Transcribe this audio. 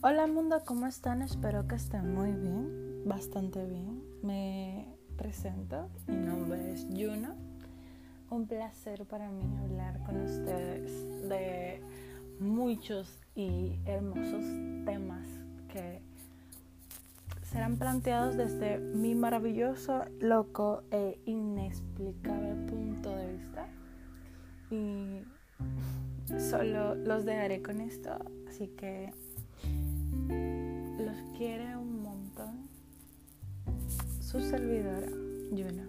Hola mundo, ¿cómo están? Espero que estén muy bien, bastante bien. Me presento, mi nombre es Yuna. Un placer para mí hablar con ustedes de muchos y hermosos temas que serán planteados desde mi maravilloso, loco e inexplicable punto de vista. Y solo los dejaré con esto, así que quiere un montón. Su servidora, Yuna.